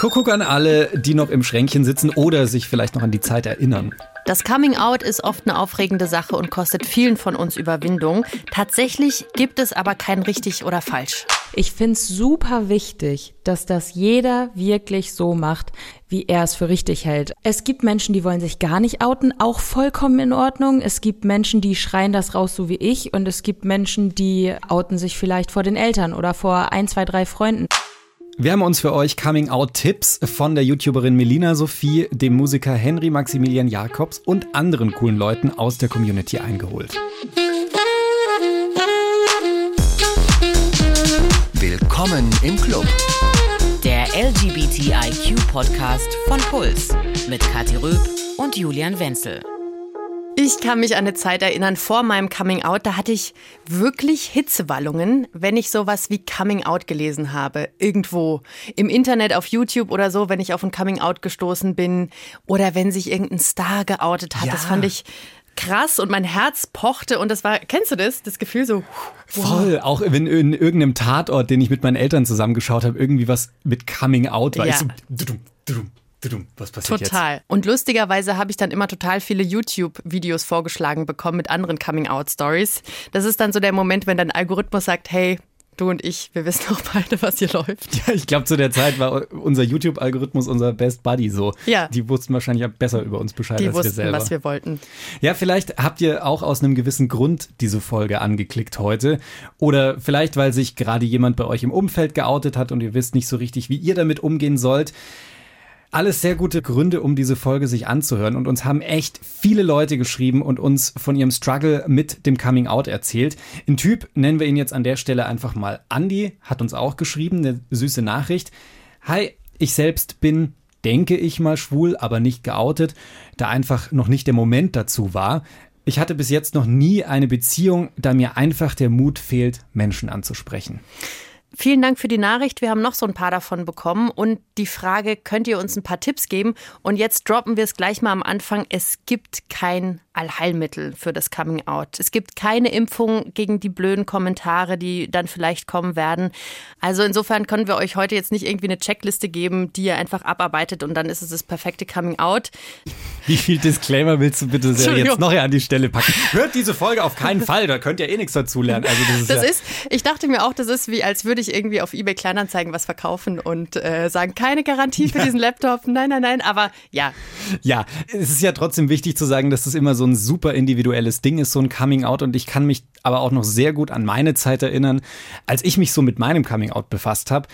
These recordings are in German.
Kuckuck an alle, die noch im Schränkchen sitzen oder sich vielleicht noch an die Zeit erinnern. Das Coming Out ist oft eine aufregende Sache und kostet vielen von uns Überwindung. Tatsächlich gibt es aber kein richtig oder falsch. Ich finde es super wichtig, dass das jeder wirklich so macht, wie er es für richtig hält. Es gibt Menschen, die wollen sich gar nicht outen, auch vollkommen in Ordnung. Es gibt Menschen, die schreien das raus, so wie ich. Und es gibt Menschen, die outen sich vielleicht vor den Eltern oder vor ein, zwei, drei Freunden. Wir haben uns für euch Coming-out-Tipps von der YouTuberin Melina Sophie, dem Musiker Henry Maximilian Jakobs und anderen coolen Leuten aus der Community eingeholt. Willkommen im Club. Der LGBTIQ-Podcast von Puls mit Kathi Röb und Julian Wenzel. Ich kann mich an eine Zeit erinnern, vor meinem Coming Out, da hatte ich wirklich Hitzewallungen, wenn ich sowas wie Coming Out gelesen habe. Irgendwo im Internet, auf YouTube oder so, wenn ich auf ein Coming Out gestoßen bin oder wenn sich irgendein Star geoutet hat. Ja. Das fand ich krass und mein Herz pochte und das war, kennst du das? Das Gefühl so. Wow. Voll, auch wenn in irgendeinem Tatort, den ich mit meinen Eltern zusammengeschaut habe, irgendwie was mit Coming Out war. Ja. Ich so, was passiert Total. Jetzt? Und lustigerweise habe ich dann immer total viele YouTube-Videos vorgeschlagen bekommen mit anderen Coming-out-Stories. Das ist dann so der Moment, wenn dein Algorithmus sagt, hey, du und ich, wir wissen auch beide, was hier läuft. Ja, ich glaube, zu der Zeit war unser YouTube-Algorithmus unser Best Buddy so. Ja. Die wussten wahrscheinlich besser über uns Bescheid Die als wussten, wir selber. was wir wollten. Ja, vielleicht habt ihr auch aus einem gewissen Grund diese Folge angeklickt heute. Oder vielleicht, weil sich gerade jemand bei euch im Umfeld geoutet hat und ihr wisst nicht so richtig, wie ihr damit umgehen sollt. Alles sehr gute Gründe, um diese Folge sich anzuhören. Und uns haben echt viele Leute geschrieben und uns von ihrem Struggle mit dem Coming Out erzählt. Ein Typ, nennen wir ihn jetzt an der Stelle einfach mal Andy, hat uns auch geschrieben, eine süße Nachricht. Hi, ich selbst bin, denke ich mal, schwul, aber nicht geoutet, da einfach noch nicht der Moment dazu war. Ich hatte bis jetzt noch nie eine Beziehung, da mir einfach der Mut fehlt, Menschen anzusprechen. Vielen Dank für die Nachricht. Wir haben noch so ein paar davon bekommen. Und die Frage, könnt ihr uns ein paar Tipps geben? Und jetzt droppen wir es gleich mal am Anfang. Es gibt kein Allheilmittel für das Coming Out. Es gibt keine Impfung gegen die blöden Kommentare, die dann vielleicht kommen werden. Also insofern können wir euch heute jetzt nicht irgendwie eine Checkliste geben, die ihr einfach abarbeitet und dann ist es das perfekte Coming Out. Wie viel Disclaimer willst du bitte jetzt noch an die Stelle packen? Hört diese Folge auf keinen Fall, da könnt ihr eh nichts dazulernen. Also das ist, das ja ist, ich dachte mir auch, das ist wie, als würde ich irgendwie auf eBay Kleinanzeigen was verkaufen und äh, sagen, keine Garantie für ja. diesen Laptop. Nein, nein, nein, aber ja. Ja, es ist ja trotzdem wichtig zu sagen, dass das immer so ein super individuelles Ding ist, so ein Coming Out. Und ich kann mich aber auch noch sehr gut an meine Zeit erinnern, als ich mich so mit meinem Coming Out befasst habe.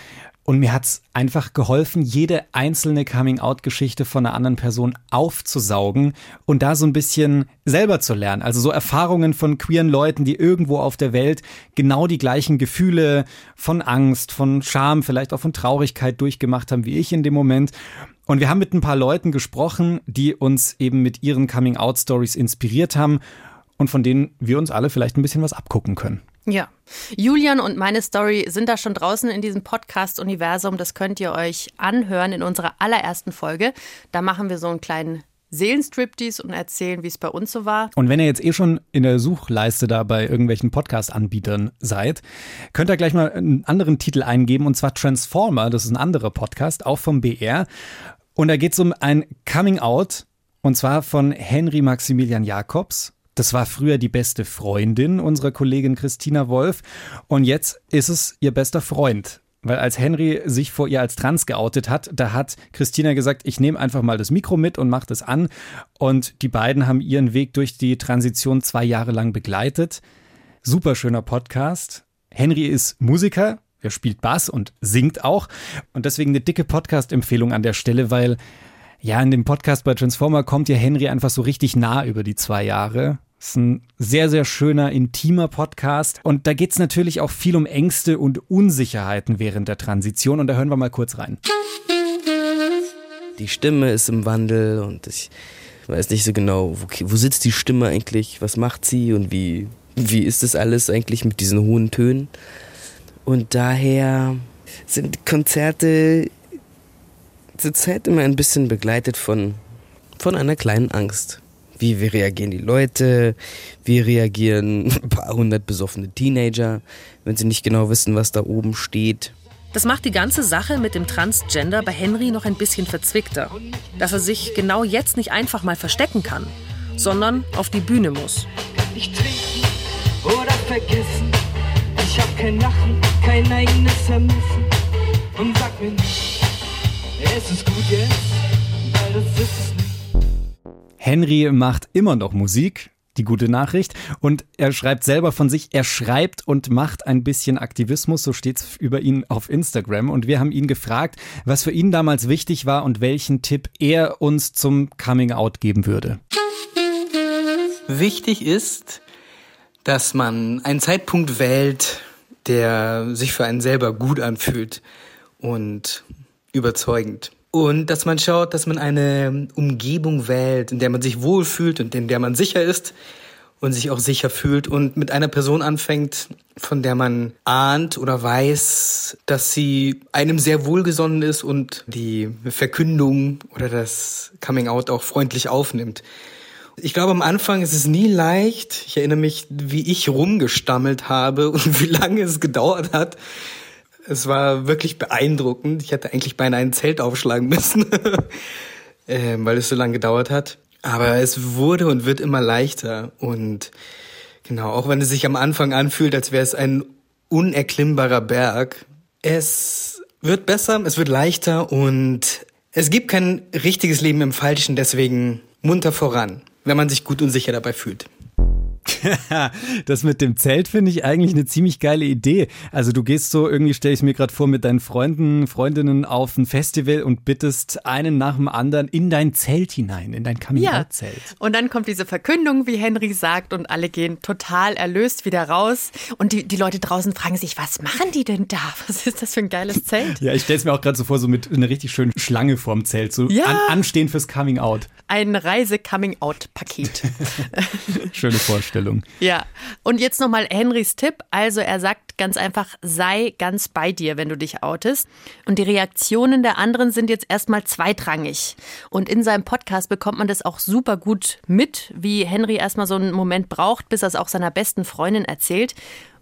Und mir hat es einfach geholfen, jede einzelne Coming-out-Geschichte von einer anderen Person aufzusaugen und da so ein bisschen selber zu lernen. Also so Erfahrungen von queeren Leuten, die irgendwo auf der Welt genau die gleichen Gefühle von Angst, von Scham, vielleicht auch von Traurigkeit durchgemacht haben wie ich in dem Moment. Und wir haben mit ein paar Leuten gesprochen, die uns eben mit ihren Coming-out-Stories inspiriert haben und von denen wir uns alle vielleicht ein bisschen was abgucken können. Ja. Julian und meine Story sind da schon draußen in diesem Podcast-Universum. Das könnt ihr euch anhören in unserer allerersten Folge. Da machen wir so einen kleinen Seelenstriptease und erzählen, wie es bei uns so war. Und wenn ihr jetzt eh schon in der Suchleiste da bei irgendwelchen Podcast-Anbietern seid, könnt ihr gleich mal einen anderen Titel eingeben und zwar Transformer. Das ist ein anderer Podcast, auch vom BR. Und da geht es um ein Coming Out und zwar von Henry Maximilian Jacobs. Das war früher die beste Freundin unserer Kollegin Christina Wolf und jetzt ist es ihr bester Freund. Weil als Henry sich vor ihr als trans geoutet hat, da hat Christina gesagt, ich nehme einfach mal das Mikro mit und mache das an. Und die beiden haben ihren Weg durch die Transition zwei Jahre lang begleitet. Super schöner Podcast. Henry ist Musiker, er spielt Bass und singt auch. Und deswegen eine dicke Podcast-Empfehlung an der Stelle, weil ja, in dem Podcast bei Transformer kommt ja Henry einfach so richtig nah über die zwei Jahre. Ist ein sehr, sehr schöner, intimer Podcast. Und da geht es natürlich auch viel um Ängste und Unsicherheiten während der Transition. Und da hören wir mal kurz rein. Die Stimme ist im Wandel und ich weiß nicht so genau, wo, wo sitzt die Stimme eigentlich, was macht sie und wie, wie ist das alles eigentlich mit diesen hohen Tönen. Und daher sind Konzerte zurzeit immer ein bisschen begleitet von, von einer kleinen Angst. Wie, wie reagieren die Leute? Wie reagieren ein paar hundert besoffene Teenager, wenn sie nicht genau wissen, was da oben steht? Das macht die ganze Sache mit dem Transgender bei Henry noch ein bisschen verzwickter. Dass er sich genau jetzt nicht einfach mal verstecken kann, sondern auf die Bühne muss. nicht trinken oder vergessen. Ich hab kein Lachen, kein eigenes Vermissen. Und sag mir nicht, es ist gut jetzt, weil das ist es nicht. Henry macht immer noch Musik, die gute Nachricht. Und er schreibt selber von sich, er schreibt und macht ein bisschen Aktivismus, so steht's über ihn auf Instagram. Und wir haben ihn gefragt, was für ihn damals wichtig war und welchen Tipp er uns zum Coming Out geben würde. Wichtig ist, dass man einen Zeitpunkt wählt, der sich für einen selber gut anfühlt und überzeugend. Und dass man schaut, dass man eine Umgebung wählt, in der man sich wohlfühlt und in der man sicher ist und sich auch sicher fühlt und mit einer Person anfängt, von der man ahnt oder weiß, dass sie einem sehr wohlgesonnen ist und die Verkündung oder das Coming Out auch freundlich aufnimmt. Ich glaube, am Anfang ist es nie leicht. Ich erinnere mich, wie ich rumgestammelt habe und wie lange es gedauert hat. Es war wirklich beeindruckend. Ich hätte eigentlich beinahe ein Zelt aufschlagen müssen, ähm, weil es so lange gedauert hat. Aber es wurde und wird immer leichter. Und genau, auch wenn es sich am Anfang anfühlt, als wäre es ein unerklimmbarer Berg, es wird besser, es wird leichter und es gibt kein richtiges Leben im Falschen, deswegen munter voran wenn man sich gut und sicher dabei fühlt. das mit dem Zelt finde ich eigentlich eine ziemlich geile Idee. Also du gehst so, irgendwie stelle ich mir gerade vor, mit deinen Freunden, Freundinnen auf ein Festival und bittest einen nach dem anderen in dein Zelt hinein, in dein Coming-out-Zelt. Ja. Und dann kommt diese Verkündung, wie Henry sagt, und alle gehen total erlöst wieder raus. Und die, die Leute draußen fragen sich, was machen die denn da? Was ist das für ein geiles Zelt? ja, ich stelle es mir auch gerade so vor, so mit einer richtig schönen Schlange vorm Zelt, so ja. an, anstehen fürs Coming-out. Ein Reise-Coming-out-Paket. Schöne Vorstellung. Ja, und jetzt nochmal Henrys Tipp. Also er sagt ganz einfach, sei ganz bei dir, wenn du dich outest. Und die Reaktionen der anderen sind jetzt erstmal zweitrangig. Und in seinem Podcast bekommt man das auch super gut mit, wie Henry erstmal so einen Moment braucht, bis er es auch seiner besten Freundin erzählt.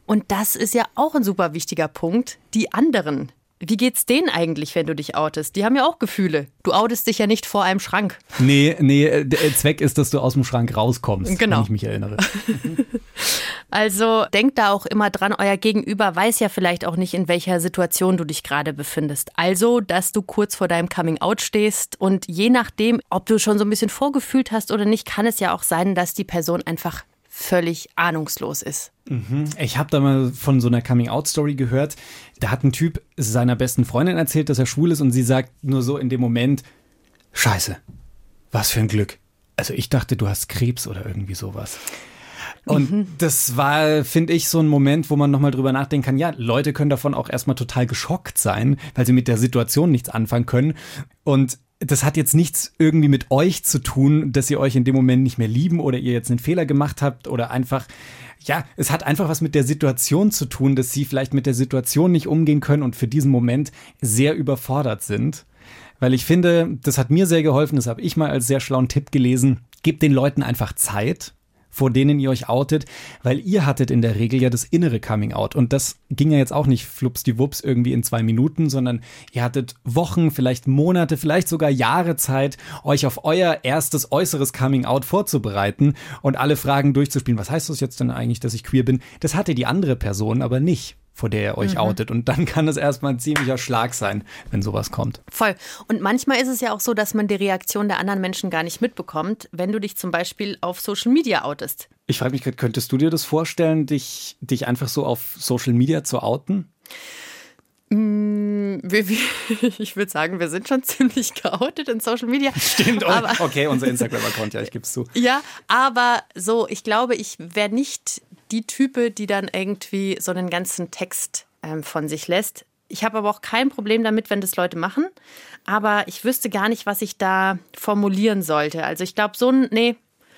Und das ist ja auch ein super wichtiger Punkt. Die anderen, wie geht's denen eigentlich, wenn du dich outest? Die haben ja auch Gefühle. Du outest dich ja nicht vor einem Schrank. Nee, nee, äh, der Zweck ist, dass du aus dem Schrank rauskommst, genau. wenn ich mich erinnere. Also denk da auch immer dran, euer Gegenüber weiß ja vielleicht auch nicht, in welcher Situation du dich gerade befindest. Also, dass du kurz vor deinem Coming Out stehst und je nachdem, ob du schon so ein bisschen vorgefühlt hast oder nicht, kann es ja auch sein, dass die Person einfach völlig ahnungslos ist. Mhm. Ich habe da mal von so einer Coming-out-Story gehört. Da hat ein Typ seiner besten Freundin erzählt, dass er schwul ist und sie sagt nur so in dem Moment, Scheiße, was für ein Glück. Also ich dachte, du hast Krebs oder irgendwie sowas. Und mhm. das war, finde ich, so ein Moment, wo man nochmal drüber nachdenken kann, ja, Leute können davon auch erstmal total geschockt sein, weil sie mit der Situation nichts anfangen können. Und das hat jetzt nichts irgendwie mit euch zu tun, dass ihr euch in dem Moment nicht mehr lieben oder ihr jetzt einen Fehler gemacht habt oder einfach, ja, es hat einfach was mit der Situation zu tun, dass sie vielleicht mit der Situation nicht umgehen können und für diesen Moment sehr überfordert sind. Weil ich finde, das hat mir sehr geholfen, das habe ich mal als sehr schlauen Tipp gelesen. Gebt den Leuten einfach Zeit vor denen ihr euch outet, weil ihr hattet in der Regel ja das innere Coming Out und das ging ja jetzt auch nicht flupsdiwups irgendwie in zwei Minuten, sondern ihr hattet Wochen, vielleicht Monate, vielleicht sogar Jahre Zeit, euch auf euer erstes äußeres Coming Out vorzubereiten und alle Fragen durchzuspielen. Was heißt das jetzt denn eigentlich, dass ich queer bin? Das hatte die andere Person aber nicht vor der ihr euch mhm. outet. Und dann kann es erstmal ein ziemlicher Schlag sein, wenn sowas kommt. Voll. Und manchmal ist es ja auch so, dass man die Reaktion der anderen Menschen gar nicht mitbekommt, wenn du dich zum Beispiel auf Social Media outest. Ich frage mich, könntest du dir das vorstellen, dich, dich einfach so auf Social Media zu outen? Mm, ich würde sagen, wir sind schon ziemlich geoutet in Social Media. Stimmt, aber, okay, unser Instagram-Account, ja, ich gebe es zu. Ja, aber so, ich glaube, ich wäre nicht die Type, die dann irgendwie so einen ganzen Text ähm, von sich lässt. Ich habe aber auch kein Problem damit, wenn das Leute machen. Aber ich wüsste gar nicht, was ich da formulieren sollte. Also ich glaube, so ein, nee,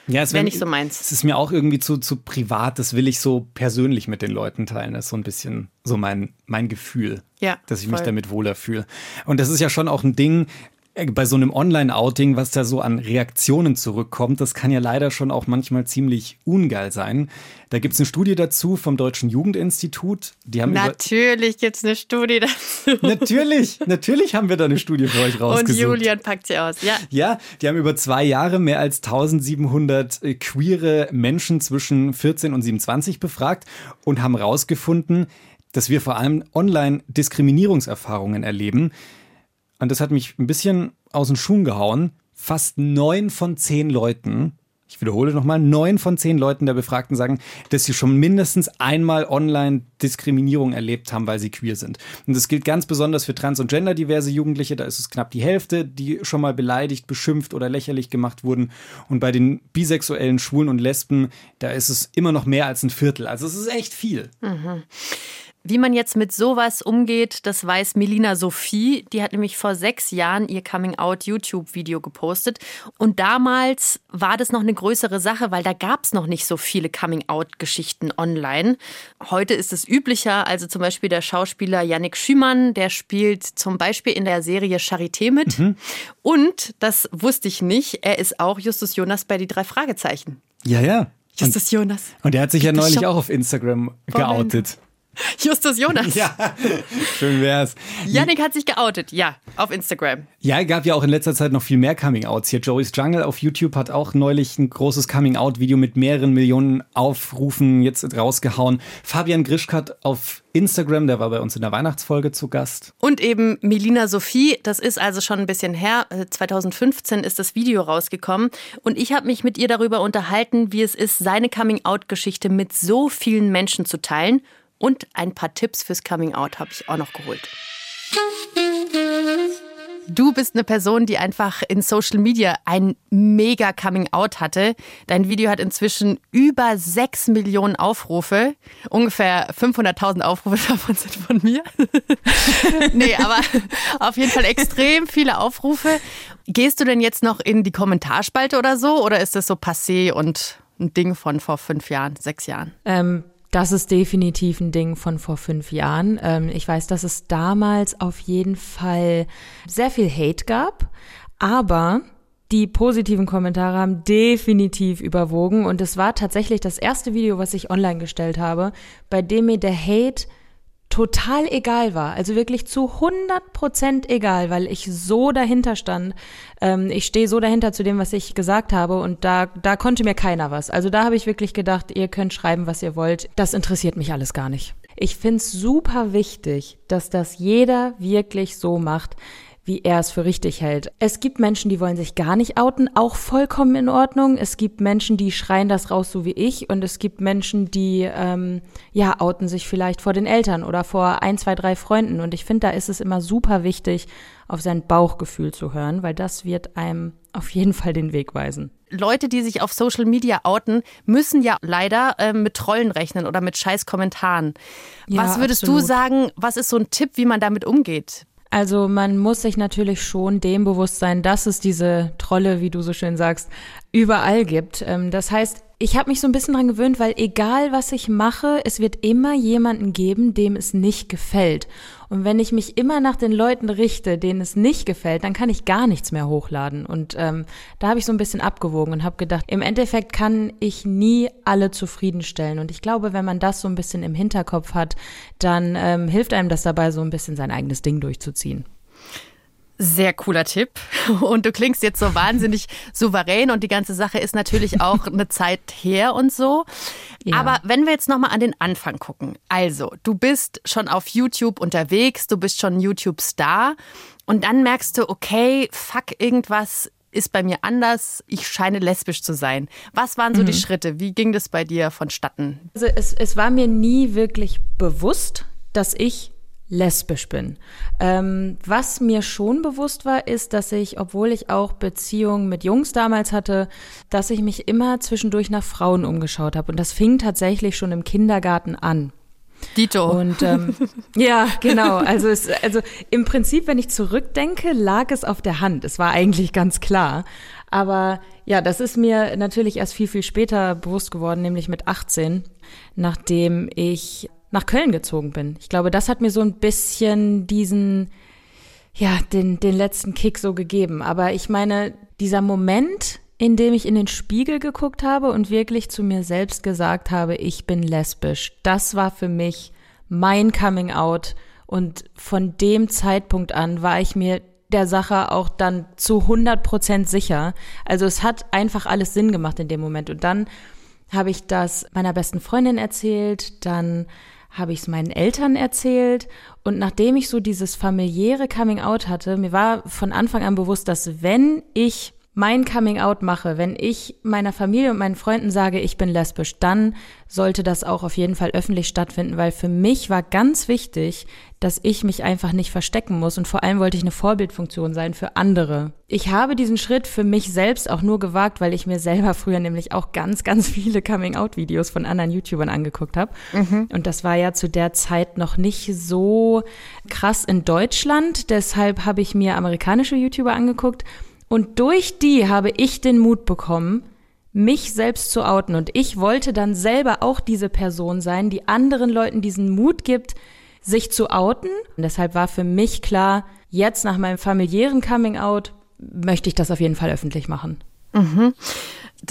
ja, wäre nicht so meins. Es ist mir auch irgendwie zu, zu privat, das will ich so persönlich mit den Leuten teilen. Das ist so ein bisschen so mein, mein Gefühl, ja, dass ich voll. mich damit wohler fühle. Und das ist ja schon auch ein Ding, bei so einem Online-Outing, was da so an Reaktionen zurückkommt, das kann ja leider schon auch manchmal ziemlich ungeil sein. Da gibt es eine Studie dazu vom Deutschen Jugendinstitut. Die haben natürlich gibt es eine Studie dazu. Natürlich, natürlich haben wir da eine Studie für euch rausgesucht. Und Julian packt sie aus, ja. Ja, die haben über zwei Jahre mehr als 1700 äh, queere Menschen zwischen 14 und 27 befragt und haben rausgefunden, dass wir vor allem online Diskriminierungserfahrungen erleben. Und das hat mich ein bisschen aus den Schuhen gehauen. Fast neun von zehn Leuten, ich wiederhole nochmal, neun von zehn Leuten der Befragten sagen, dass sie schon mindestens einmal online Diskriminierung erlebt haben, weil sie queer sind. Und das gilt ganz besonders für trans- und genderdiverse Jugendliche. Da ist es knapp die Hälfte, die schon mal beleidigt, beschimpft oder lächerlich gemacht wurden. Und bei den bisexuellen Schwulen und Lesben, da ist es immer noch mehr als ein Viertel. Also es ist echt viel. Mhm. Wie man jetzt mit sowas umgeht, das weiß Melina Sophie. Die hat nämlich vor sechs Jahren ihr Coming-out-YouTube-Video gepostet. Und damals war das noch eine größere Sache, weil da gab es noch nicht so viele Coming-out-Geschichten online. Heute ist es üblicher. Also zum Beispiel der Schauspieler Yannick Schümann, der spielt zum Beispiel in der Serie Charité mit. Mhm. Und, das wusste ich nicht, er ist auch Justus Jonas bei die drei Fragezeichen. Ja, ja. Justus und, Jonas. Und er hat sich ja neulich auch auf Instagram geoutet. Justus Jonas. Ja, schön wär's. Yannick hat sich geoutet, ja, auf Instagram. Ja, gab ja auch in letzter Zeit noch viel mehr Coming-Outs. Hier Joey's Jungle auf YouTube hat auch neulich ein großes Coming-Out-Video mit mehreren Millionen Aufrufen jetzt rausgehauen. Fabian Grischkat auf Instagram, der war bei uns in der Weihnachtsfolge zu Gast. Und eben Melina Sophie, das ist also schon ein bisschen her. 2015 äh, ist das Video rausgekommen. Und ich habe mich mit ihr darüber unterhalten, wie es ist, seine Coming-out-Geschichte mit so vielen Menschen zu teilen und ein paar Tipps fürs Coming Out habe ich auch noch geholt. Du bist eine Person, die einfach in Social Media ein mega Coming Out hatte. Dein Video hat inzwischen über 6 Millionen Aufrufe. Ungefähr 500.000 Aufrufe davon sind von mir. nee, aber auf jeden Fall extrem viele Aufrufe. Gehst du denn jetzt noch in die Kommentarspalte oder so? Oder ist das so passé und ein Ding von vor fünf Jahren, sechs Jahren? Ähm, das ist definitiv ein Ding von vor fünf Jahren. Ähm, ich weiß, dass es damals auf jeden Fall sehr viel Hate gab, aber die positiven Kommentare haben definitiv überwogen und es war tatsächlich das erste Video, was ich online gestellt habe, bei dem mir der Hate total egal war. Also wirklich zu 100 Prozent egal, weil ich so dahinter stand. Ähm, ich stehe so dahinter zu dem, was ich gesagt habe und da, da konnte mir keiner was. Also da habe ich wirklich gedacht, ihr könnt schreiben, was ihr wollt. Das interessiert mich alles gar nicht. Ich find's super wichtig, dass das jeder wirklich so macht wie er es für richtig hält. Es gibt Menschen, die wollen sich gar nicht outen, auch vollkommen in Ordnung. Es gibt Menschen, die schreien das raus, so wie ich. Und es gibt Menschen, die ähm, ja outen sich vielleicht vor den Eltern oder vor ein, zwei, drei Freunden. Und ich finde, da ist es immer super wichtig, auf sein Bauchgefühl zu hören, weil das wird einem auf jeden Fall den Weg weisen. Leute, die sich auf Social Media outen, müssen ja leider äh, mit Trollen rechnen oder mit scheiß Kommentaren. Ja, was würdest absolut. du sagen, was ist so ein Tipp, wie man damit umgeht? Also man muss sich natürlich schon dem bewusst sein, dass es diese Trolle, wie du so schön sagst, überall gibt. Ähm, das heißt, ich habe mich so ein bisschen dran gewöhnt, weil egal was ich mache, es wird immer jemanden geben, dem es nicht gefällt. Und wenn ich mich immer nach den Leuten richte, denen es nicht gefällt, dann kann ich gar nichts mehr hochladen. Und ähm, da habe ich so ein bisschen abgewogen und habe gedacht, im Endeffekt kann ich nie alle zufriedenstellen. Und ich glaube, wenn man das so ein bisschen im Hinterkopf hat, dann ähm, hilft einem das dabei, so ein bisschen sein eigenes Ding durchzuziehen. Sehr cooler Tipp. Und du klingst jetzt so wahnsinnig souverän und die ganze Sache ist natürlich auch eine Zeit her und so. Ja. Aber wenn wir jetzt nochmal an den Anfang gucken. Also, du bist schon auf YouTube unterwegs, du bist schon YouTube-Star und dann merkst du, okay, fuck, irgendwas ist bei mir anders, ich scheine lesbisch zu sein. Was waren so mhm. die Schritte? Wie ging das bei dir vonstatten? Also es, es war mir nie wirklich bewusst, dass ich lesbisch bin. Ähm, was mir schon bewusst war, ist, dass ich, obwohl ich auch Beziehungen mit Jungs damals hatte, dass ich mich immer zwischendurch nach Frauen umgeschaut habe. Und das fing tatsächlich schon im Kindergarten an. Dito. Und ähm, ja, genau. Also, es, also im Prinzip, wenn ich zurückdenke, lag es auf der Hand. Es war eigentlich ganz klar. Aber ja, das ist mir natürlich erst viel, viel später bewusst geworden, nämlich mit 18, nachdem ich nach Köln gezogen bin. Ich glaube, das hat mir so ein bisschen diesen, ja, den, den letzten Kick so gegeben. Aber ich meine, dieser Moment, in dem ich in den Spiegel geguckt habe und wirklich zu mir selbst gesagt habe, ich bin lesbisch, das war für mich mein Coming Out. Und von dem Zeitpunkt an war ich mir der Sache auch dann zu 100 Prozent sicher. Also es hat einfach alles Sinn gemacht in dem Moment. Und dann habe ich das meiner besten Freundin erzählt, dann habe ich es meinen Eltern erzählt. Und nachdem ich so dieses familiäre Coming Out hatte, mir war von Anfang an bewusst, dass wenn ich mein Coming Out mache, wenn ich meiner Familie und meinen Freunden sage, ich bin lesbisch, dann sollte das auch auf jeden Fall öffentlich stattfinden, weil für mich war ganz wichtig, dass ich mich einfach nicht verstecken muss und vor allem wollte ich eine Vorbildfunktion sein für andere. Ich habe diesen Schritt für mich selbst auch nur gewagt, weil ich mir selber früher nämlich auch ganz, ganz viele Coming-out-Videos von anderen YouTubern angeguckt habe. Mhm. Und das war ja zu der Zeit noch nicht so krass in Deutschland. Deshalb habe ich mir amerikanische YouTuber angeguckt und durch die habe ich den Mut bekommen, mich selbst zu outen. Und ich wollte dann selber auch diese Person sein, die anderen Leuten diesen Mut gibt, sich zu outen. Und deshalb war für mich klar, jetzt nach meinem familiären Coming Out möchte ich das auf jeden Fall öffentlich machen. Mhm.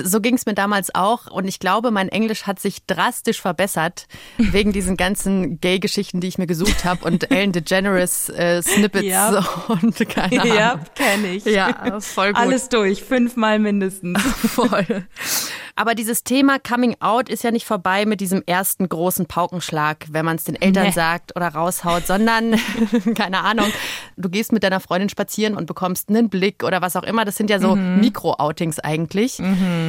So ging es mir damals auch und ich glaube, mein Englisch hat sich drastisch verbessert wegen diesen ganzen Gay-Geschichten, die ich mir gesucht habe und Ellen DeGeneres äh, Snippets ja. und keine Ahnung. Ja, kenne ich. Ja, voll gut. Alles durch, fünfmal mindestens. voll. Aber dieses Thema Coming Out ist ja nicht vorbei mit diesem ersten großen Paukenschlag, wenn man es den Eltern nee. sagt oder raushaut, sondern, keine Ahnung, du gehst mit deiner Freundin spazieren und bekommst einen Blick oder was auch immer. Das sind ja so mhm. Mikro-Outings eigentlich. Mhm.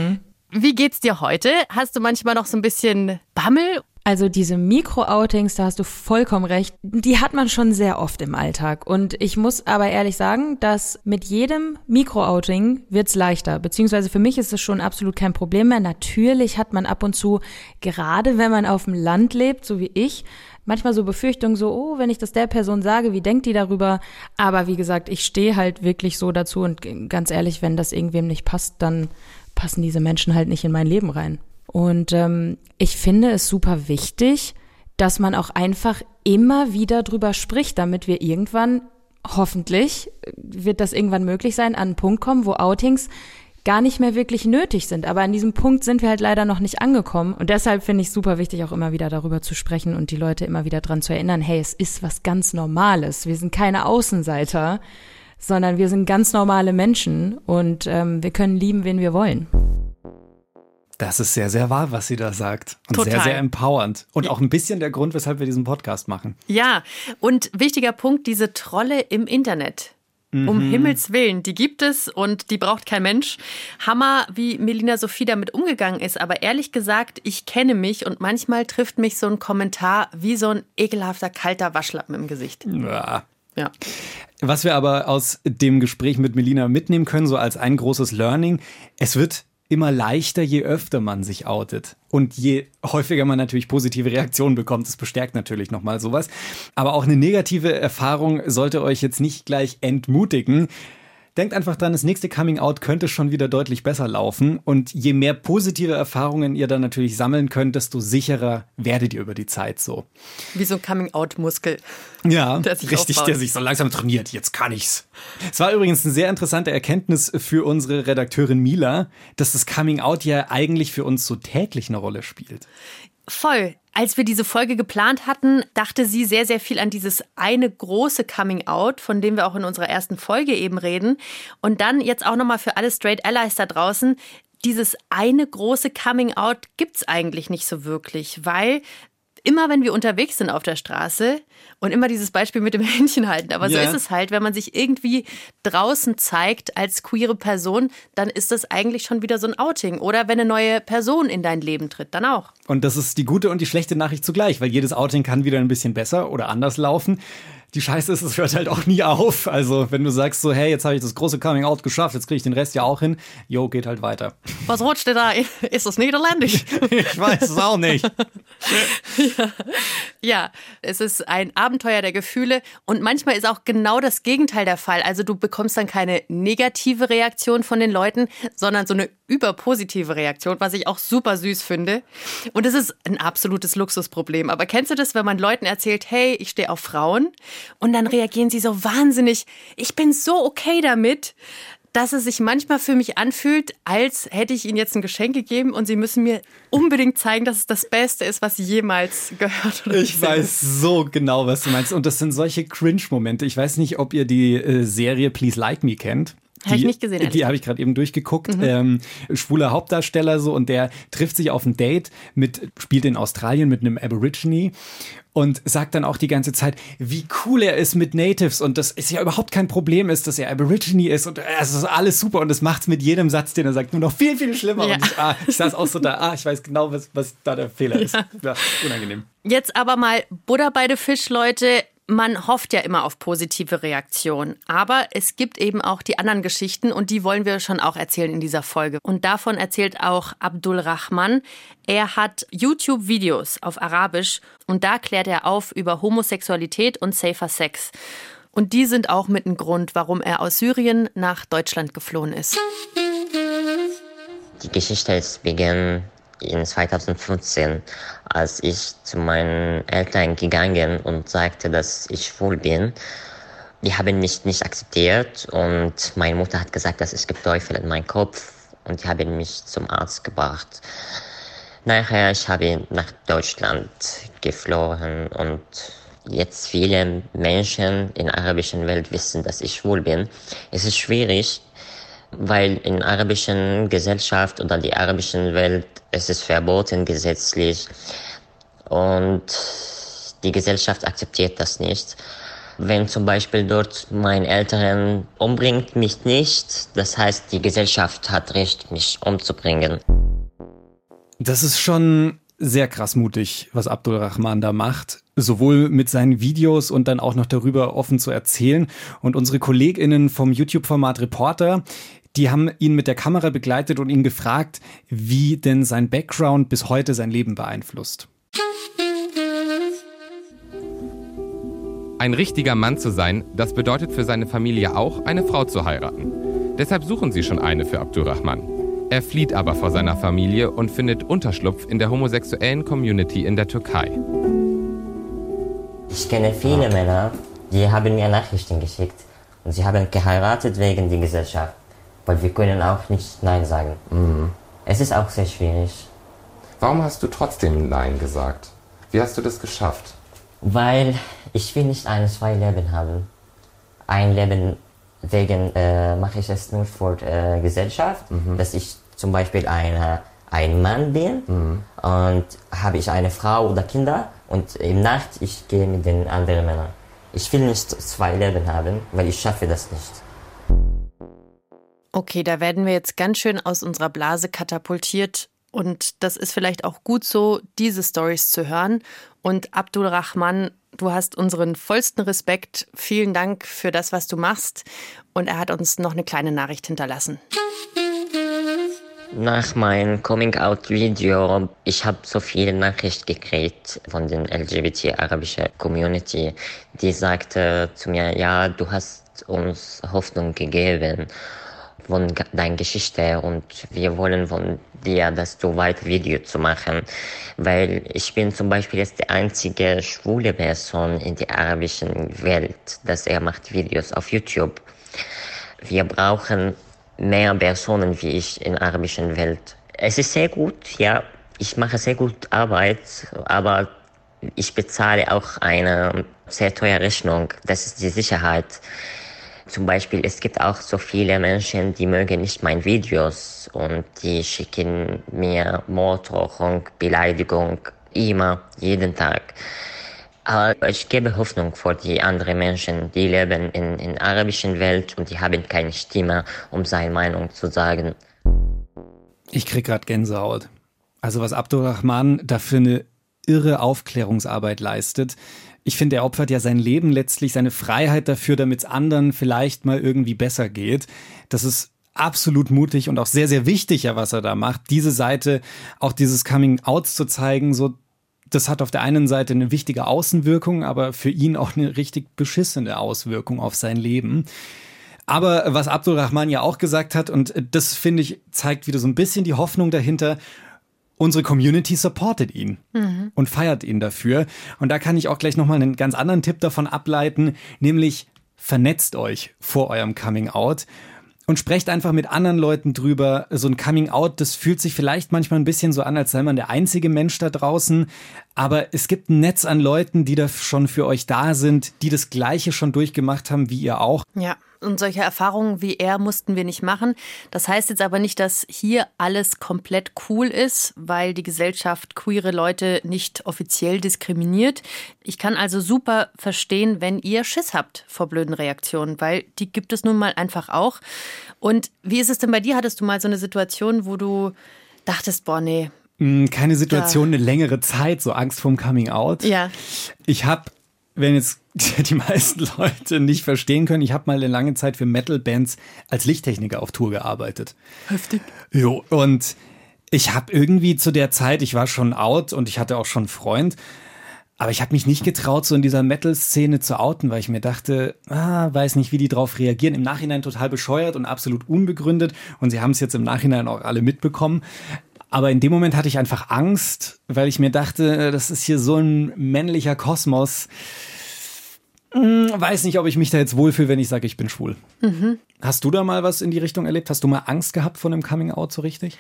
Wie geht's dir heute? Hast du manchmal noch so ein bisschen Bammel also diese Mikro-Outings, da hast du vollkommen recht, die hat man schon sehr oft im Alltag. Und ich muss aber ehrlich sagen, dass mit jedem Mikro-Outing wird's leichter. Beziehungsweise für mich ist es schon absolut kein Problem mehr. Natürlich hat man ab und zu, gerade wenn man auf dem Land lebt, so wie ich, manchmal so Befürchtungen, so, oh, wenn ich das der Person sage, wie denkt die darüber? Aber wie gesagt, ich stehe halt wirklich so dazu und ganz ehrlich, wenn das irgendwem nicht passt, dann passen diese Menschen halt nicht in mein Leben rein. Und ähm, ich finde es super wichtig, dass man auch einfach immer wieder drüber spricht, damit wir irgendwann, hoffentlich, wird das irgendwann möglich sein, an einen Punkt kommen, wo Outings gar nicht mehr wirklich nötig sind. Aber an diesem Punkt sind wir halt leider noch nicht angekommen. Und deshalb finde ich super wichtig, auch immer wieder darüber zu sprechen und die Leute immer wieder dran zu erinnern, hey, es ist was ganz Normales. Wir sind keine Außenseiter, sondern wir sind ganz normale Menschen und ähm, wir können lieben, wen wir wollen. Das ist sehr, sehr wahr, was sie da sagt. Und Total. sehr, sehr empowernd. Und auch ein bisschen der Grund, weshalb wir diesen Podcast machen. Ja, und wichtiger Punkt, diese Trolle im Internet. Um mhm. Himmels Willen, die gibt es und die braucht kein Mensch. Hammer, wie Melina Sophie damit umgegangen ist. Aber ehrlich gesagt, ich kenne mich und manchmal trifft mich so ein Kommentar wie so ein ekelhafter, kalter Waschlappen im Gesicht. Ja. Ja. Was wir aber aus dem Gespräch mit Melina mitnehmen können, so als ein großes Learning, es wird immer leichter, je öfter man sich outet. Und je häufiger man natürlich positive Reaktionen bekommt, das bestärkt natürlich nochmal sowas. Aber auch eine negative Erfahrung sollte euch jetzt nicht gleich entmutigen. Denkt einfach dran, das nächste Coming Out könnte schon wieder deutlich besser laufen. Und je mehr positive Erfahrungen ihr dann natürlich sammeln könnt, desto sicherer werdet ihr über die Zeit so. Wie so ein Coming Out-Muskel. Ja, der richtig, aufbaut. der sich so langsam trainiert. Jetzt kann ich's. Es war übrigens eine sehr interessante Erkenntnis für unsere Redakteurin Mila, dass das Coming Out ja eigentlich für uns so täglich eine Rolle spielt. Voll. Als wir diese Folge geplant hatten, dachte sie sehr, sehr viel an dieses eine große Coming Out, von dem wir auch in unserer ersten Folge eben reden. Und dann jetzt auch nochmal für alle Straight Allies da draußen. Dieses eine große Coming Out gibt's eigentlich nicht so wirklich, weil immer wenn wir unterwegs sind auf der Straße und immer dieses Beispiel mit dem Händchen halten, aber so ist es halt, wenn man sich irgendwie draußen zeigt als queere Person, dann ist das eigentlich schon wieder so ein Outing. Oder wenn eine neue Person in dein Leben tritt, dann auch. Und das ist die gute und die schlechte Nachricht zugleich, weil jedes Outing kann wieder ein bisschen besser oder anders laufen die Scheiße ist, es hört halt auch nie auf. Also, wenn du sagst so, hey, jetzt habe ich das große Coming Out geschafft, jetzt kriege ich den Rest ja auch hin, jo, geht halt weiter. Was rutscht denn da? Ist das niederländisch? ich weiß es auch nicht. ja. ja, es ist ein Abenteuer der Gefühle und manchmal ist auch genau das Gegenteil der Fall. Also, du bekommst dann keine negative Reaktion von den Leuten, sondern so eine überpositive Reaktion, was ich auch super süß finde. Und es ist ein absolutes Luxusproblem. Aber kennst du das, wenn man Leuten erzählt, hey, ich stehe auf Frauen? Und dann reagieren sie so wahnsinnig, ich bin so okay damit dass es sich manchmal für mich anfühlt, als hätte ich ihnen jetzt ein Geschenk gegeben und sie müssen mir unbedingt zeigen, dass es das Beste ist, was sie jemals gehört oder Ich weiß so genau, was du meinst. Und das sind solche Cringe-Momente. Ich weiß nicht, ob ihr die äh, Serie Please Like Me kennt. Habe ich nicht gesehen. Die habe ich gerade eben durchgeguckt. Mhm. Ähm, schwuler Hauptdarsteller so und der trifft sich auf ein Date mit, spielt in Australien mit einem Aborigine und sagt dann auch die ganze Zeit, wie cool er ist mit Natives und das ist ja überhaupt kein Problem ist, dass er Aborigine ist und es ist alles super und das macht es mit jedem Satz, den er sagt, nur noch viel, viel schlimmer. Ja. Und ich, ah, ich saß auch so da, ah, ich weiß genau, was, was da der Fehler ist. Ja, unangenehm. Jetzt aber mal Butter bei den Fisch, Leute man hofft ja immer auf positive Reaktionen, aber es gibt eben auch die anderen Geschichten und die wollen wir schon auch erzählen in dieser Folge. Und davon erzählt auch Abdul Rahman. Er hat YouTube-Videos auf Arabisch und da klärt er auf über Homosexualität und safer Sex. Und die sind auch mit ein Grund, warum er aus Syrien nach Deutschland geflohen ist. Die Geschichte ist begann in 2015, als ich zu meinen Eltern gegangen und sagte, dass ich schwul bin. Die haben mich nicht akzeptiert und meine Mutter hat gesagt, dass es gibt Teufel in meinem Kopf und die haben mich zum Arzt gebracht. Nachher ich habe nach Deutschland geflohen und jetzt viele Menschen in der arabischen Welt wissen, dass ich schwul bin. Es ist schwierig, weil in arabischen Gesellschaft oder die arabischen Welt es ist verboten gesetzlich und die Gesellschaft akzeptiert das nicht. Wenn zum Beispiel dort mein Eltern umbringt mich nicht, das heißt die Gesellschaft hat Recht, mich umzubringen. Das ist schon sehr krass mutig, was Abdul Rahman da macht. Sowohl mit seinen Videos und dann auch noch darüber offen zu erzählen. Und unsere KollegInnen vom YouTube-Format Reporter, die haben ihn mit der Kamera begleitet und ihn gefragt, wie denn sein Background bis heute sein Leben beeinflusst. Ein richtiger Mann zu sein, das bedeutet für seine Familie auch, eine Frau zu heiraten. Deshalb suchen sie schon eine für Abdurrahman. Er flieht aber vor seiner Familie und findet Unterschlupf in der homosexuellen Community in der Türkei. Ich kenne viele Männer, die haben mir Nachrichten geschickt und sie haben geheiratet wegen der Gesellschaft weil wir können auch nicht Nein sagen. Mhm. Es ist auch sehr schwierig. Warum hast du trotzdem Nein gesagt? Wie hast du das geschafft? Weil ich will nicht ein, zwei Leben haben. Ein Leben wegen äh, mache ich es nur für äh, Gesellschaft, mhm. dass ich zum Beispiel eine, ein Mann bin mhm. und habe ich eine Frau oder Kinder und im Nacht ich gehe mit den anderen Männern. Ich will nicht zwei Leben haben, weil ich schaffe das nicht. Okay, da werden wir jetzt ganz schön aus unserer Blase katapultiert. Und das ist vielleicht auch gut so, diese Stories zu hören. Und Abdul Rahman, du hast unseren vollsten Respekt. Vielen Dank für das, was du machst. Und er hat uns noch eine kleine Nachricht hinterlassen. Nach meinem Coming-out-Video, ich habe so viele Nachrichten gekriegt von den LGBT-arabischen Community, die sagte zu mir, ja, du hast uns Hoffnung gegeben von deiner Geschichte und wir wollen von dir, dass du weiter Video zu machen, weil ich bin zum Beispiel jetzt die einzige schwule Person in der arabischen Welt, dass er macht Videos auf YouTube. Wir brauchen mehr Personen wie ich in der arabischen Welt. Es ist sehr gut, ja, ich mache sehr gut Arbeit, aber ich bezahle auch eine sehr teure Rechnung. Das ist die Sicherheit. Zum Beispiel, es gibt auch so viele Menschen, die mögen nicht meine Videos und die schicken mir Morddrohung, Beleidigung, immer, jeden Tag. Aber ich gebe Hoffnung vor die anderen Menschen, die leben in, in der arabischen Welt und die haben keine Stimme, um seine Meinung zu sagen. Ich krieg gerade Gänsehaut. Also was Abdurrahman da für eine irre Aufklärungsarbeit leistet, ich finde, er opfert ja sein Leben letztlich, seine Freiheit dafür, damit es anderen vielleicht mal irgendwie besser geht. Das ist absolut mutig und auch sehr, sehr wichtig, ja, was er da macht. Diese Seite, auch dieses Coming Out zu zeigen, so, das hat auf der einen Seite eine wichtige Außenwirkung, aber für ihn auch eine richtig beschissene Auswirkung auf sein Leben. Aber was Abdulrahman ja auch gesagt hat, und das finde ich, zeigt wieder so ein bisschen die Hoffnung dahinter, unsere Community supportet ihn mhm. und feiert ihn dafür. Und da kann ich auch gleich nochmal einen ganz anderen Tipp davon ableiten, nämlich vernetzt euch vor eurem Coming Out und sprecht einfach mit anderen Leuten drüber. So ein Coming Out, das fühlt sich vielleicht manchmal ein bisschen so an, als sei man der einzige Mensch da draußen. Aber es gibt ein Netz an Leuten, die da schon für euch da sind, die das Gleiche schon durchgemacht haben wie ihr auch. Ja. Und solche Erfahrungen wie er mussten wir nicht machen. Das heißt jetzt aber nicht, dass hier alles komplett cool ist, weil die Gesellschaft queere Leute nicht offiziell diskriminiert. Ich kann also super verstehen, wenn ihr Schiss habt vor blöden Reaktionen, weil die gibt es nun mal einfach auch. Und wie ist es denn bei dir? Hattest du mal so eine Situation, wo du dachtest, boah, nee, hm, keine Situation, eine längere Zeit, so Angst vorm Coming Out. Ja. Ich habe wenn jetzt die meisten Leute nicht verstehen können, ich habe mal eine lange Zeit für Metal-Bands als Lichttechniker auf Tour gearbeitet. Heftig. Jo, und ich habe irgendwie zu der Zeit, ich war schon out und ich hatte auch schon einen Freund, aber ich habe mich nicht getraut, so in dieser Metal-Szene zu outen, weil ich mir dachte, ah, weiß nicht, wie die drauf reagieren. Im Nachhinein total bescheuert und absolut unbegründet. Und sie haben es jetzt im Nachhinein auch alle mitbekommen. Aber in dem Moment hatte ich einfach Angst, weil ich mir dachte, das ist hier so ein männlicher Kosmos. Hm, weiß nicht, ob ich mich da jetzt wohlfühle, wenn ich sage, ich bin schwul. Mhm. Hast du da mal was in die Richtung erlebt? Hast du mal Angst gehabt vor einem Coming Out so richtig?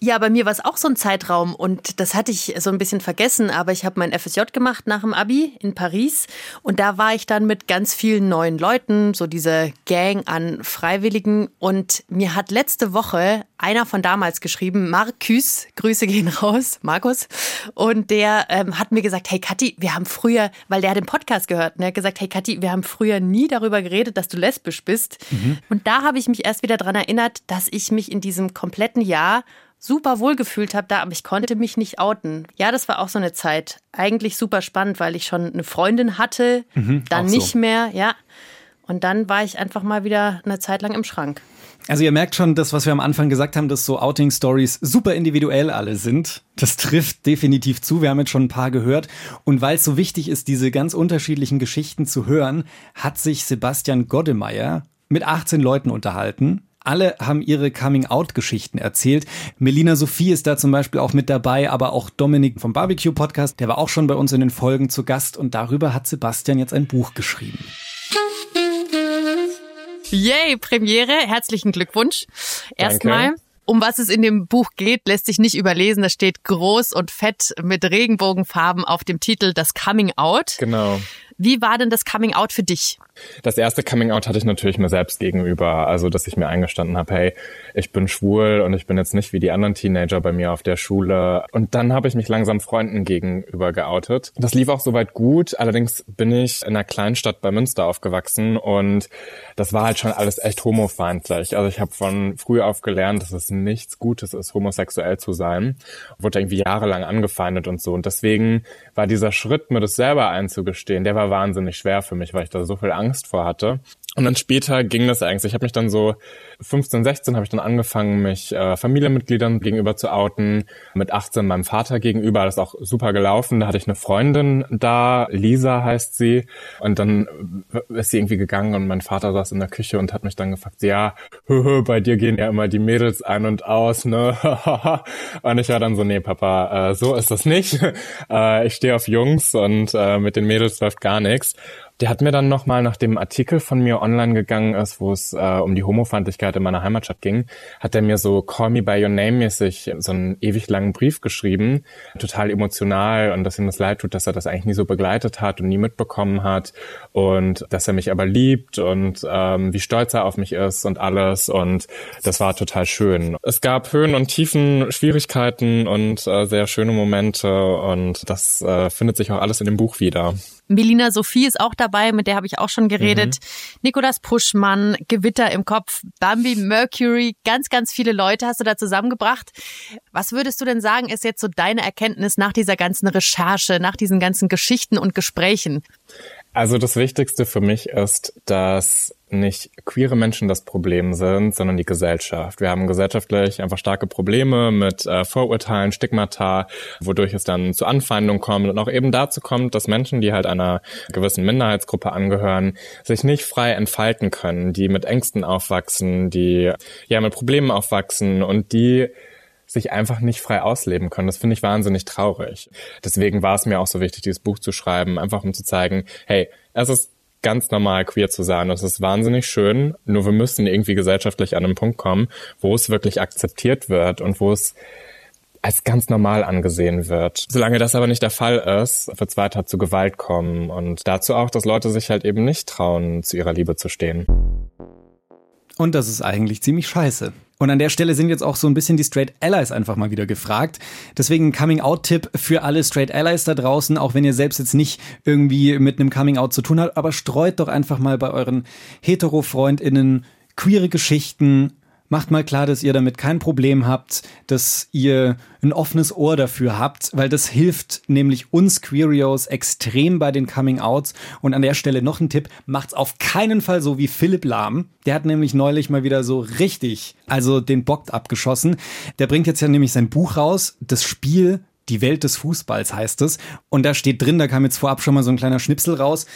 Ja, bei mir war es auch so ein Zeitraum und das hatte ich so ein bisschen vergessen, aber ich habe mein FSJ gemacht nach dem Abi in Paris und da war ich dann mit ganz vielen neuen Leuten, so diese Gang an Freiwilligen und mir hat letzte Woche einer von damals geschrieben, Markus, Grüße gehen raus, Markus, und der ähm, hat mir gesagt, hey Kathi, wir haben früher, weil der hat den Podcast gehört, und er hat gesagt, hey Kathi, wir haben früher nie darüber geredet, dass du lesbisch bist. Mhm. Und da habe ich mich erst wieder dran erinnert, dass ich mich in diesem kompletten Jahr super wohl gefühlt habe da, aber ich konnte mich nicht outen. Ja, das war auch so eine Zeit. Eigentlich super spannend, weil ich schon eine Freundin hatte, mhm, dann nicht so. mehr, ja. Und dann war ich einfach mal wieder eine Zeit lang im Schrank. Also ihr merkt schon, das, was wir am Anfang gesagt haben, dass so Outing-Stories super individuell alle sind. Das trifft definitiv zu. Wir haben jetzt schon ein paar gehört. Und weil es so wichtig ist, diese ganz unterschiedlichen Geschichten zu hören, hat sich Sebastian Goddemeyer mit 18 Leuten unterhalten alle haben ihre Coming-out-Geschichten erzählt. Melina Sophie ist da zum Beispiel auch mit dabei, aber auch Dominik vom Barbecue Podcast, der war auch schon bei uns in den Folgen zu Gast und darüber hat Sebastian jetzt ein Buch geschrieben. Yay, Premiere, herzlichen Glückwunsch. Erstmal. Um was es in dem Buch geht, lässt sich nicht überlesen. Da steht groß und fett mit Regenbogenfarben auf dem Titel Das Coming Out. Genau. Wie war denn das Coming Out für dich? Das erste Coming Out hatte ich natürlich mir selbst gegenüber, also dass ich mir eingestanden habe, hey, ich bin schwul und ich bin jetzt nicht wie die anderen Teenager bei mir auf der Schule. Und dann habe ich mich langsam Freunden gegenüber geoutet. Das lief auch soweit gut, allerdings bin ich in einer Kleinstadt bei Münster aufgewachsen und das war halt schon alles echt homofeindlich. Also ich habe von früh auf gelernt, dass es nichts Gutes ist, homosexuell zu sein. Wurde irgendwie jahrelang angefeindet und so. Und deswegen war dieser Schritt, mir das selber einzugestehen, der war wahnsinnig schwer für mich, weil ich da so viel Angst vor hatte. Und dann später ging das eigentlich. Ich habe mich dann so 15, 16 habe ich dann angefangen, mich äh, Familienmitgliedern gegenüber zu outen. Mit 18 meinem Vater gegenüber. Das ist auch super gelaufen. Da hatte ich eine Freundin da, Lisa heißt sie. Und dann ist sie irgendwie gegangen und mein Vater saß in der Küche und hat mich dann gefragt, ja, bei dir gehen ja immer die Mädels ein und aus, ne? und ich war dann so, nee, Papa, äh, so ist das nicht. äh, ich stehe auf Jungs und äh, mit den Mädels läuft gar nichts. Der hat mir dann nochmal, nach dem Artikel von mir online gegangen ist, wo es äh, um die Homofeindlichkeit in meiner Heimatstadt ging, hat er mir so Call Me By Your Name mäßig so einen ewig langen Brief geschrieben, total emotional und dass ihm das leid tut, dass er das eigentlich nie so begleitet hat und nie mitbekommen hat und dass er mich aber liebt und ähm, wie stolz er auf mich ist und alles und das war total schön. Es gab Höhen und Tiefen, Schwierigkeiten und äh, sehr schöne Momente und das äh, findet sich auch alles in dem Buch wieder. Melina Sophie ist auch dabei, mit der habe ich auch schon geredet. Mhm. Nikolas Puschmann, Gewitter im Kopf, Bambi Mercury, ganz, ganz viele Leute hast du da zusammengebracht. Was würdest du denn sagen, ist jetzt so deine Erkenntnis nach dieser ganzen Recherche, nach diesen ganzen Geschichten und Gesprächen? Also das Wichtigste für mich ist, dass nicht queere Menschen das Problem sind, sondern die Gesellschaft. Wir haben gesellschaftlich einfach starke Probleme mit äh, Vorurteilen, Stigmata, wodurch es dann zu Anfeindungen kommt und auch eben dazu kommt, dass Menschen, die halt einer gewissen Minderheitsgruppe angehören, sich nicht frei entfalten können, die mit Ängsten aufwachsen, die ja mit Problemen aufwachsen und die sich einfach nicht frei ausleben können. Das finde ich wahnsinnig traurig. Deswegen war es mir auch so wichtig, dieses Buch zu schreiben, einfach um zu zeigen, hey, es ist ganz normal queer zu sein. Das ist wahnsinnig schön. Nur wir müssen irgendwie gesellschaftlich an einen Punkt kommen, wo es wirklich akzeptiert wird und wo es als ganz normal angesehen wird. Solange das aber nicht der Fall ist, wird es weiter zu Gewalt kommen und dazu auch, dass Leute sich halt eben nicht trauen, zu ihrer Liebe zu stehen. Und das ist eigentlich ziemlich scheiße. Und an der Stelle sind jetzt auch so ein bisschen die Straight Allies einfach mal wieder gefragt. Deswegen Coming-out-Tipp für alle Straight Allies da draußen, auch wenn ihr selbst jetzt nicht irgendwie mit einem Coming-out zu tun habt, aber streut doch einfach mal bei euren hetero-FreundInnen queere Geschichten, macht mal klar, dass ihr damit kein Problem habt, dass ihr ein offenes Ohr dafür habt, weil das hilft nämlich uns Queerios extrem bei den Coming Outs. Und an der Stelle noch ein Tipp, macht's auf keinen Fall so wie Philipp Lahm. Der hat nämlich neulich mal wieder so richtig, also den Bock abgeschossen. Der bringt jetzt ja nämlich sein Buch raus, das Spiel die Welt des Fußballs heißt es. Und da steht drin, da kam jetzt vorab schon mal so ein kleiner Schnipsel raus,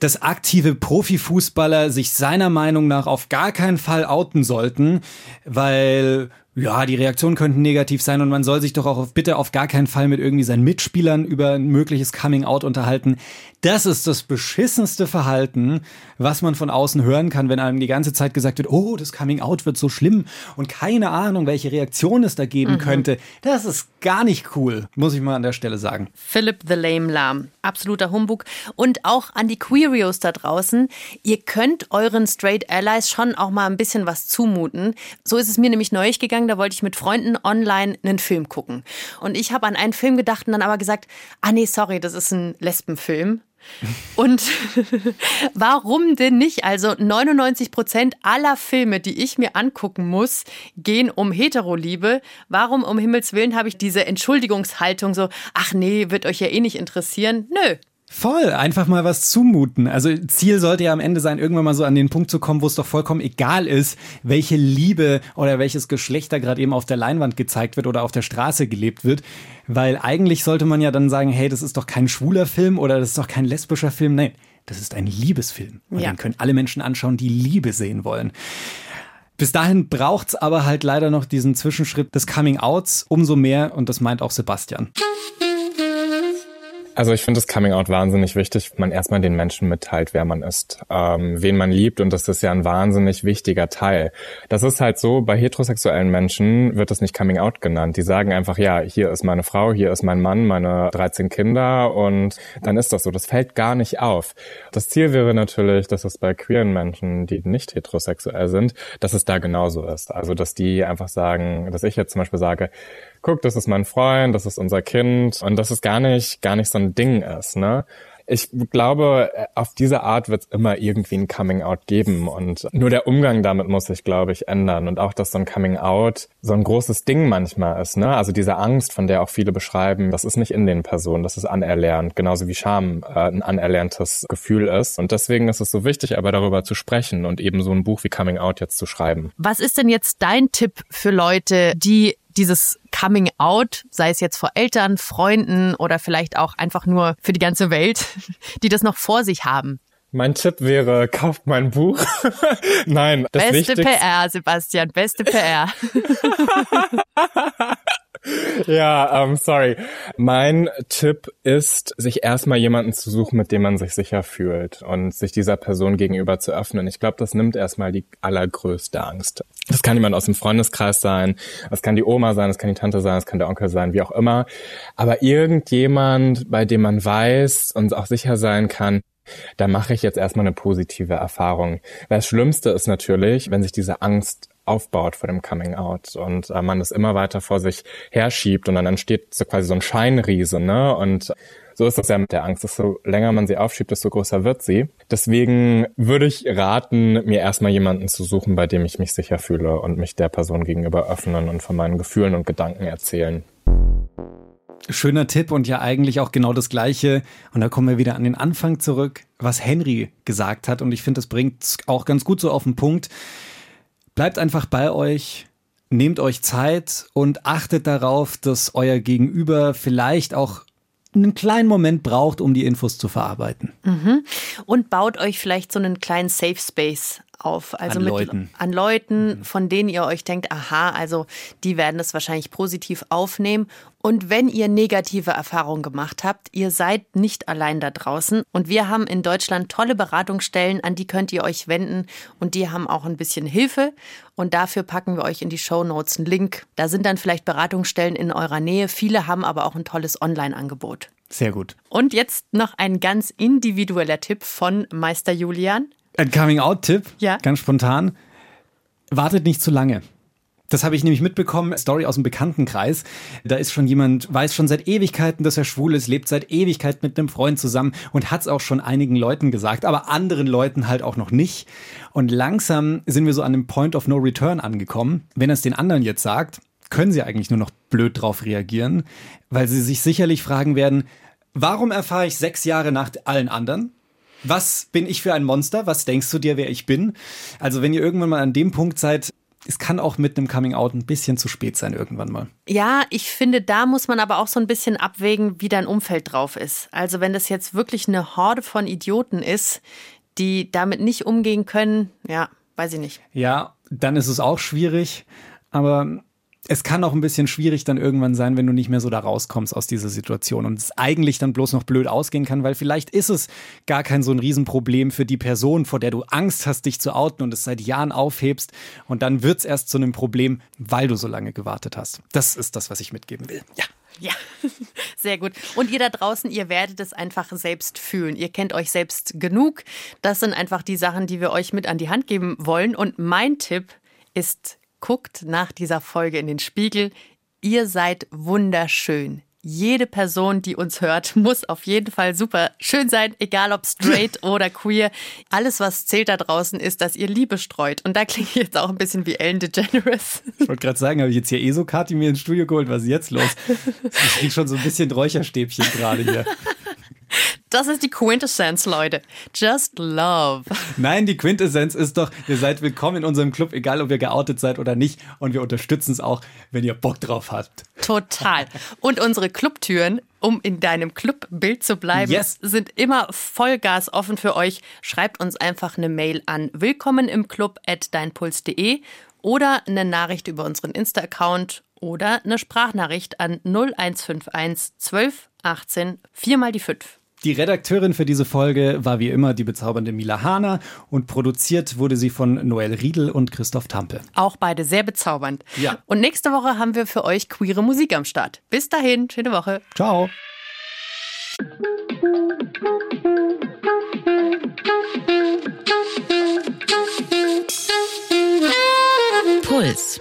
dass aktive Profifußballer sich seiner Meinung nach auf gar keinen Fall outen sollten, weil ja, die Reaktionen könnten negativ sein und man soll sich doch auch auf, bitte auf gar keinen Fall mit irgendwie seinen Mitspielern über ein mögliches Coming Out unterhalten. Das ist das beschissenste Verhalten, was man von außen hören kann, wenn einem die ganze Zeit gesagt wird, oh, das Coming Out wird so schlimm und keine Ahnung, welche Reaktion es da geben mhm. könnte. Das ist gar nicht cool, muss ich mal an der Stelle sagen. Philip the Lame Lamb, absoluter Humbug. Und auch an die Queerios da draußen, ihr könnt euren Straight Allies schon auch mal ein bisschen was zumuten. So ist es mir nämlich neulich gegangen gegangen, da wollte ich mit Freunden online einen Film gucken. Und ich habe an einen Film gedacht und dann aber gesagt, ah nee, sorry, das ist ein Lesbenfilm. Und warum denn nicht? Also 99 Prozent aller Filme, die ich mir angucken muss, gehen um Heteroliebe. Warum um Himmels Willen habe ich diese Entschuldigungshaltung so, ach nee, wird euch ja eh nicht interessieren? Nö, Voll, einfach mal was zumuten. Also Ziel sollte ja am Ende sein, irgendwann mal so an den Punkt zu kommen, wo es doch vollkommen egal ist, welche Liebe oder welches Geschlecht da gerade eben auf der Leinwand gezeigt wird oder auf der Straße gelebt wird. Weil eigentlich sollte man ja dann sagen, hey, das ist doch kein schwuler Film oder das ist doch kein lesbischer Film. Nein, das ist ein Liebesfilm. Und ja. den können alle Menschen anschauen, die Liebe sehen wollen. Bis dahin braucht's aber halt leider noch diesen Zwischenschritt des Coming Outs umso mehr und das meint auch Sebastian. Also ich finde das Coming Out wahnsinnig wichtig, man erstmal den Menschen mitteilt, wer man ist, ähm, wen man liebt und das ist ja ein wahnsinnig wichtiger Teil. Das ist halt so, bei heterosexuellen Menschen wird das nicht Coming Out genannt. Die sagen einfach, ja, hier ist meine Frau, hier ist mein Mann, meine 13 Kinder und dann ist das so. Das fällt gar nicht auf. Das Ziel wäre natürlich, dass es bei queeren Menschen, die nicht heterosexuell sind, dass es da genauso ist. Also dass die einfach sagen, dass ich jetzt zum Beispiel sage, guck, das ist mein Freund, das ist unser Kind und dass es gar nicht, gar nicht so ein Ding ist, ne? Ich glaube, auf diese Art wird es immer irgendwie ein Coming-out geben und nur der Umgang damit muss sich, glaube ich, ändern und auch, dass so ein Coming-out so ein großes Ding manchmal ist, ne? Also diese Angst, von der auch viele beschreiben, das ist nicht in den Personen, das ist anerlernt, genauso wie Scham äh, ein anerlerntes Gefühl ist und deswegen ist es so wichtig, aber darüber zu sprechen und eben so ein Buch wie Coming-out jetzt zu schreiben. Was ist denn jetzt dein Tipp für Leute, die dieses Coming Out, sei es jetzt vor Eltern, Freunden oder vielleicht auch einfach nur für die ganze Welt, die das noch vor sich haben? Mein Tipp wäre, kauft mein Buch. Nein, das Beste Wichtigste PR, Sebastian, beste PR. ja, ähm, sorry. Mein Tipp ist, sich erstmal jemanden zu suchen, mit dem man sich sicher fühlt und sich dieser Person gegenüber zu öffnen. Ich glaube, das nimmt erstmal die allergrößte Angst. Das kann jemand aus dem Freundeskreis sein, das kann die Oma sein, das kann die Tante sein, das kann der Onkel sein, wie auch immer. Aber irgendjemand, bei dem man weiß und auch sicher sein kann, da mache ich jetzt erstmal eine positive Erfahrung. Das Schlimmste ist natürlich, wenn sich diese Angst aufbaut vor dem Coming Out und äh, man es immer weiter vor sich herschiebt und dann entsteht so quasi so ein Scheinriese, ne? Und so ist das ja mit der Angst. Desto länger man sie aufschiebt, desto größer wird sie. Deswegen würde ich raten, mir erstmal jemanden zu suchen, bei dem ich mich sicher fühle und mich der Person gegenüber öffnen und von meinen Gefühlen und Gedanken erzählen. Schöner Tipp und ja eigentlich auch genau das Gleiche. Und da kommen wir wieder an den Anfang zurück, was Henry gesagt hat. Und ich finde, das bringt auch ganz gut so auf den Punkt. Bleibt einfach bei euch, nehmt euch Zeit und achtet darauf, dass euer Gegenüber vielleicht auch einen kleinen Moment braucht, um die Infos zu verarbeiten. Mhm. Und baut euch vielleicht so einen kleinen Safe Space auf. Also An mit Leuten. an Leuten, von denen ihr euch denkt, aha, also die werden das wahrscheinlich positiv aufnehmen. Und wenn ihr negative Erfahrungen gemacht habt, ihr seid nicht allein da draußen. Und wir haben in Deutschland tolle Beratungsstellen, an die könnt ihr euch wenden. Und die haben auch ein bisschen Hilfe. Und dafür packen wir euch in die Show Notes einen Link. Da sind dann vielleicht Beratungsstellen in eurer Nähe. Viele haben aber auch ein tolles Online-Angebot. Sehr gut. Und jetzt noch ein ganz individueller Tipp von Meister Julian. Ein Coming-out-Tipp, Ja. ganz spontan. Wartet nicht zu lange. Das habe ich nämlich mitbekommen, Story aus dem Bekanntenkreis. Da ist schon jemand, weiß schon seit Ewigkeiten, dass er schwul ist, lebt seit Ewigkeit mit einem Freund zusammen und hat es auch schon einigen Leuten gesagt, aber anderen Leuten halt auch noch nicht. Und langsam sind wir so an dem Point of No Return angekommen. Wenn er es den anderen jetzt sagt, können sie eigentlich nur noch blöd drauf reagieren, weil sie sich sicherlich fragen werden, warum erfahre ich sechs Jahre nach allen anderen? Was bin ich für ein Monster? Was denkst du dir, wer ich bin? Also wenn ihr irgendwann mal an dem Punkt seid, es kann auch mit einem Coming Out ein bisschen zu spät sein irgendwann mal. Ja, ich finde, da muss man aber auch so ein bisschen abwägen, wie dein Umfeld drauf ist. Also wenn das jetzt wirklich eine Horde von Idioten ist, die damit nicht umgehen können, ja, weiß ich nicht. Ja, dann ist es auch schwierig, aber es kann auch ein bisschen schwierig dann irgendwann sein, wenn du nicht mehr so da rauskommst aus dieser Situation und es eigentlich dann bloß noch blöd ausgehen kann, weil vielleicht ist es gar kein so ein Riesenproblem für die Person, vor der du Angst hast, dich zu outen und es seit Jahren aufhebst und dann wird es erst zu einem Problem, weil du so lange gewartet hast. Das ist das, was ich mitgeben will. Ja. Ja, sehr gut. Und ihr da draußen, ihr werdet es einfach selbst fühlen. Ihr kennt euch selbst genug. Das sind einfach die Sachen, die wir euch mit an die Hand geben wollen. Und mein Tipp ist, guckt nach dieser Folge in den Spiegel. Ihr seid wunderschön. Jede Person, die uns hört, muss auf jeden Fall super schön sein, egal ob straight oder queer. Alles, was zählt da draußen, ist, dass ihr Liebe streut. Und da klinge ich jetzt auch ein bisschen wie Ellen DeGeneres. Ich wollte gerade sagen, habe ich jetzt hier eh so Kati mir ins Studio geholt, was ist jetzt los? Ich krieg schon so ein bisschen Räucherstäbchen gerade hier. Das ist die Quintessenz, Leute. Just love. Nein, die Quintessenz ist doch, ihr seid willkommen in unserem Club, egal ob ihr geoutet seid oder nicht. Und wir unterstützen es auch, wenn ihr Bock drauf habt. Total. Und unsere Clubtüren, um in deinem Clubbild zu bleiben, Yes. sind immer Vollgas offen für euch. Schreibt uns einfach eine Mail an willkommen im Club at deinpuls.de oder eine Nachricht über unseren Insta-Account oder eine Sprachnachricht an 0151 12 18 4 mal die 5. Die Redakteurin für diese Folge war wie immer die bezaubernde Mila Hahner und produziert wurde sie von Noel Riedel und Christoph Tampe. Auch beide sehr bezaubernd. Ja. Und nächste Woche haben wir für euch queere Musik am Start. Bis dahin, schöne Woche. Ciao. Puls.